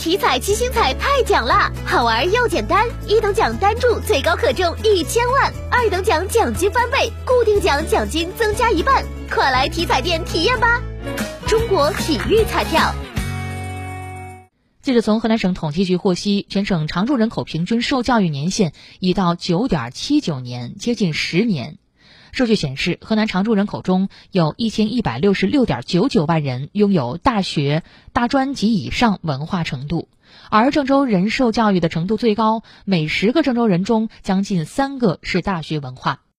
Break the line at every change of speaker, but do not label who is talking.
体彩七星彩太奖啦，好玩又简单，一等奖单注最高可中一千万，二等奖奖金翻倍，固定奖奖金增加一半，快来体彩店体验吧！中国体育彩票。
记者从河南省统计局获悉，全省常住人口平均受教育年限已到九点七九年，接近十年。数据显示，河南常住人口中有一千一百六十六点九九万人拥有大学、大专及以上文化程度，而郑州人受教育的程度最高，每十个郑州人中将近三个是大学文化。